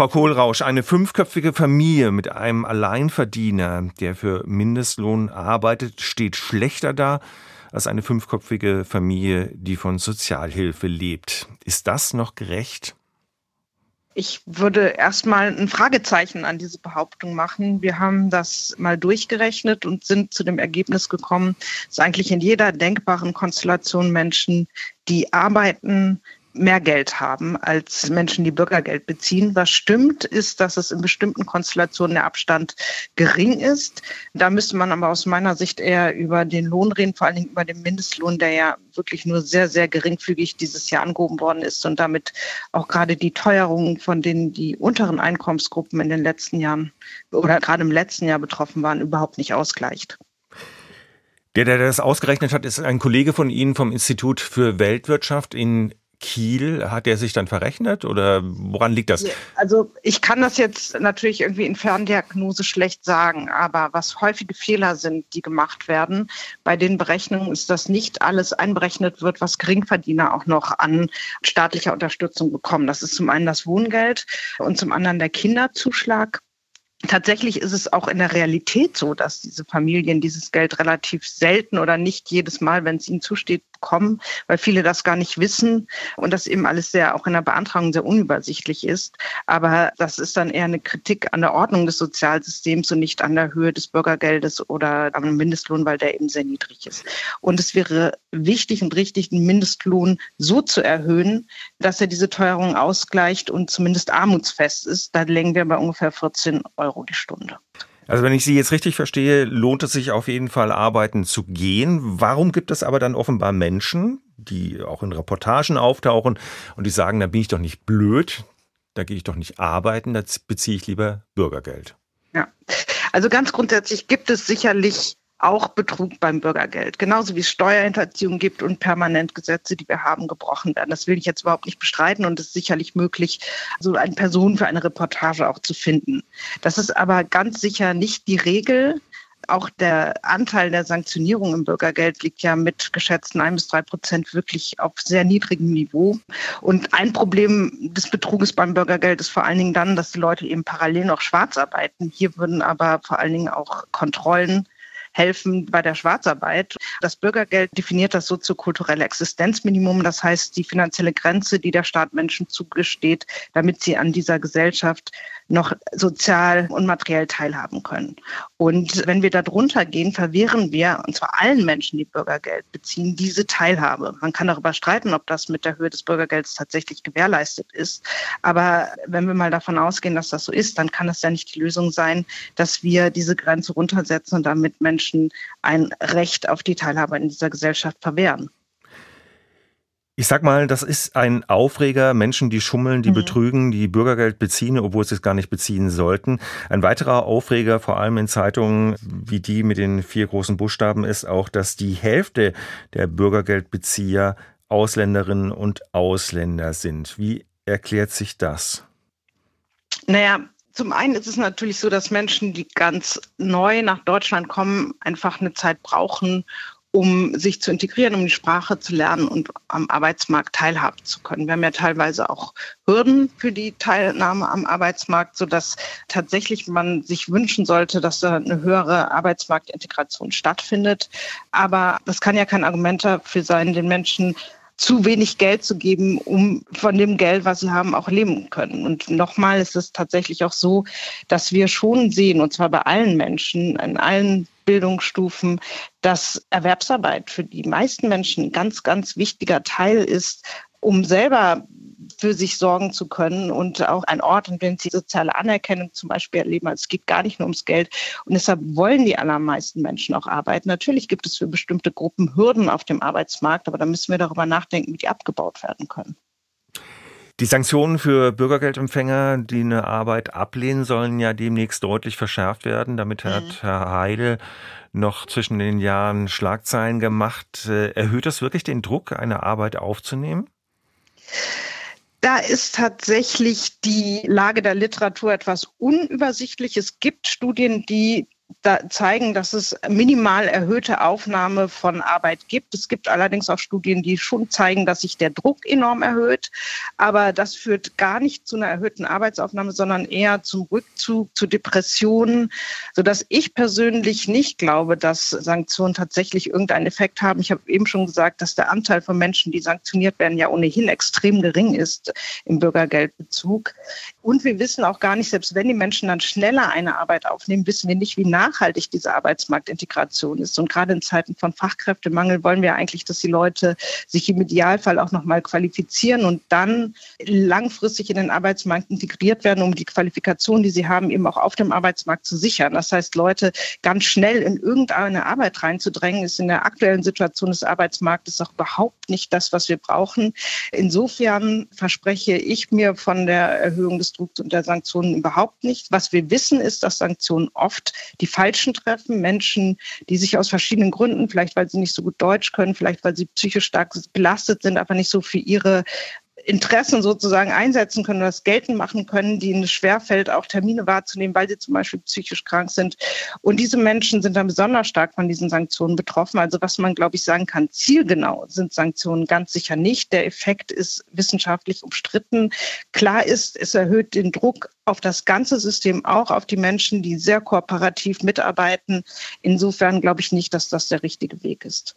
Frau Kohlrausch, eine fünfköpfige Familie mit einem Alleinverdiener, der für Mindestlohn arbeitet, steht schlechter da als eine fünfköpfige Familie, die von Sozialhilfe lebt. Ist das noch gerecht? Ich würde erstmal ein Fragezeichen an diese Behauptung machen. Wir haben das mal durchgerechnet und sind zu dem Ergebnis gekommen, dass eigentlich in jeder denkbaren Konstellation Menschen, die arbeiten, mehr Geld haben als Menschen, die Bürgergeld beziehen. Was stimmt, ist, dass es in bestimmten Konstellationen der Abstand gering ist. Da müsste man aber aus meiner Sicht eher über den Lohn reden, vor allen Dingen über den Mindestlohn, der ja wirklich nur sehr, sehr geringfügig dieses Jahr angehoben worden ist und damit auch gerade die Teuerungen, von denen die unteren Einkommensgruppen in den letzten Jahren oder gerade im letzten Jahr betroffen waren, überhaupt nicht ausgleicht. Der, der das ausgerechnet hat, ist ein Kollege von Ihnen vom Institut für Weltwirtschaft in Kiel, hat er sich dann verrechnet oder woran liegt das? Also ich kann das jetzt natürlich irgendwie in Ferndiagnose schlecht sagen, aber was häufige Fehler sind, die gemacht werden, bei den Berechnungen ist, dass nicht alles einberechnet wird, was Geringverdiener auch noch an staatlicher Unterstützung bekommen. Das ist zum einen das Wohngeld und zum anderen der Kinderzuschlag. Tatsächlich ist es auch in der Realität so, dass diese Familien dieses Geld relativ selten oder nicht jedes Mal, wenn es ihnen zusteht, bekommen, weil viele das gar nicht wissen und das eben alles sehr auch in der Beantragung sehr unübersichtlich ist. Aber das ist dann eher eine Kritik an der Ordnung des Sozialsystems und nicht an der Höhe des Bürgergeldes oder am Mindestlohn, weil der eben sehr niedrig ist. Und es wäre wichtig und richtig, den Mindestlohn so zu erhöhen, dass er diese Teuerung ausgleicht und zumindest armutsfest ist. Da legen wir bei ungefähr 14 Euro die Stunde. Also wenn ich Sie jetzt richtig verstehe, lohnt es sich auf jeden Fall arbeiten zu gehen. Warum gibt es aber dann offenbar Menschen, die auch in Reportagen auftauchen und die sagen, da bin ich doch nicht blöd, da gehe ich doch nicht arbeiten, da beziehe ich lieber Bürgergeld. Ja, also ganz grundsätzlich gibt es sicherlich auch Betrug beim Bürgergeld. Genauso wie es Steuerhinterziehung gibt und permanent Gesetze, die wir haben, gebrochen werden. Das will ich jetzt überhaupt nicht bestreiten und es ist sicherlich möglich, so eine Person für eine Reportage auch zu finden. Das ist aber ganz sicher nicht die Regel. Auch der Anteil der Sanktionierung im Bürgergeld liegt ja mit geschätzten ein bis drei Prozent wirklich auf sehr niedrigem Niveau. Und ein Problem des Betruges beim Bürgergeld ist vor allen Dingen dann, dass die Leute eben parallel noch schwarz arbeiten. Hier würden aber vor allen Dingen auch Kontrollen helfen bei der Schwarzarbeit. Das Bürgergeld definiert das soziokulturelle Existenzminimum, das heißt die finanzielle Grenze, die der Staat Menschen zugesteht, damit sie an dieser Gesellschaft noch sozial und materiell teilhaben können. Und wenn wir da drunter gehen, verwehren wir, und zwar allen Menschen, die Bürgergeld beziehen, diese Teilhabe. Man kann darüber streiten, ob das mit der Höhe des Bürgergelds tatsächlich gewährleistet ist. Aber wenn wir mal davon ausgehen, dass das so ist, dann kann es ja nicht die Lösung sein, dass wir diese Grenze runtersetzen und damit Menschen ein Recht auf die Teilhabe in dieser Gesellschaft verwehren. Ich sag mal, das ist ein Aufreger. Menschen, die schummeln, die mhm. betrügen, die Bürgergeld beziehen, obwohl sie es gar nicht beziehen sollten. Ein weiterer Aufreger, vor allem in Zeitungen wie die mit den vier großen Buchstaben, ist auch, dass die Hälfte der Bürgergeldbezieher Ausländerinnen und Ausländer sind. Wie erklärt sich das? Naja, zum einen ist es natürlich so, dass Menschen, die ganz neu nach Deutschland kommen, einfach eine Zeit brauchen, um sich zu integrieren, um die Sprache zu lernen und am Arbeitsmarkt teilhaben zu können. Wir haben ja teilweise auch Hürden für die Teilnahme am Arbeitsmarkt, sodass tatsächlich man sich wünschen sollte, dass da eine höhere Arbeitsmarktintegration stattfindet. Aber das kann ja kein Argument dafür sein, den Menschen zu wenig Geld zu geben, um von dem Geld, was sie haben, auch leben können. Und nochmal ist es tatsächlich auch so, dass wir schon sehen, und zwar bei allen Menschen, in allen Bildungsstufen, dass Erwerbsarbeit für die meisten Menschen ein ganz, ganz wichtiger Teil ist, um selber für sich sorgen zu können und auch ein Ort, in dem sie soziale Anerkennung zum Beispiel erleben. Also es geht gar nicht nur ums Geld. Und deshalb wollen die allermeisten Menschen auch arbeiten. Natürlich gibt es für bestimmte Gruppen Hürden auf dem Arbeitsmarkt, aber da müssen wir darüber nachdenken, wie die abgebaut werden können. Die Sanktionen für Bürgergeldempfänger, die eine Arbeit ablehnen, sollen ja demnächst deutlich verschärft werden. Damit hat mhm. Herr Heidel noch zwischen den Jahren Schlagzeilen gemacht. Äh, erhöht das wirklich den Druck, eine Arbeit aufzunehmen? Da ist tatsächlich die Lage der Literatur etwas unübersichtlich. Es gibt Studien, die da zeigen, dass es minimal erhöhte Aufnahme von Arbeit gibt. Es gibt allerdings auch Studien, die schon zeigen, dass sich der Druck enorm erhöht. Aber das führt gar nicht zu einer erhöhten Arbeitsaufnahme, sondern eher zum Rückzug, zu Depressionen, sodass ich persönlich nicht glaube, dass Sanktionen tatsächlich irgendeinen Effekt haben. Ich habe eben schon gesagt, dass der Anteil von Menschen, die sanktioniert werden, ja ohnehin extrem gering ist im Bürgergeldbezug. Und wir wissen auch gar nicht, selbst wenn die Menschen dann schneller eine Arbeit aufnehmen, wissen wir nicht, wie nachhaltig diese Arbeitsmarktintegration ist. Und gerade in Zeiten von Fachkräftemangel wollen wir eigentlich, dass die Leute sich im Idealfall auch nochmal qualifizieren und dann langfristig in den Arbeitsmarkt integriert werden, um die Qualifikation, die sie haben, eben auch auf dem Arbeitsmarkt zu sichern. Das heißt, Leute ganz schnell in irgendeine Arbeit reinzudrängen, ist in der aktuellen Situation des Arbeitsmarktes auch überhaupt nicht das, was wir brauchen. Insofern verspreche ich mir von der Erhöhung des Drucks und der Sanktionen überhaupt nicht. Was wir wissen, ist, dass Sanktionen oft die Falschen treffen. Menschen, die sich aus verschiedenen Gründen, vielleicht weil sie nicht so gut Deutsch können, vielleicht weil sie psychisch stark belastet sind, aber nicht so für ihre Interessen sozusagen einsetzen können, das geltend machen können, die ihnen schwerfällt, auch Termine wahrzunehmen, weil sie zum Beispiel psychisch krank sind. Und diese Menschen sind dann besonders stark von diesen Sanktionen betroffen. Also was man, glaube ich, sagen kann, zielgenau sind Sanktionen ganz sicher nicht. Der Effekt ist wissenschaftlich umstritten. Klar ist, es erhöht den Druck auf das ganze System, auch auf die Menschen, die sehr kooperativ mitarbeiten. Insofern glaube ich nicht, dass das der richtige Weg ist.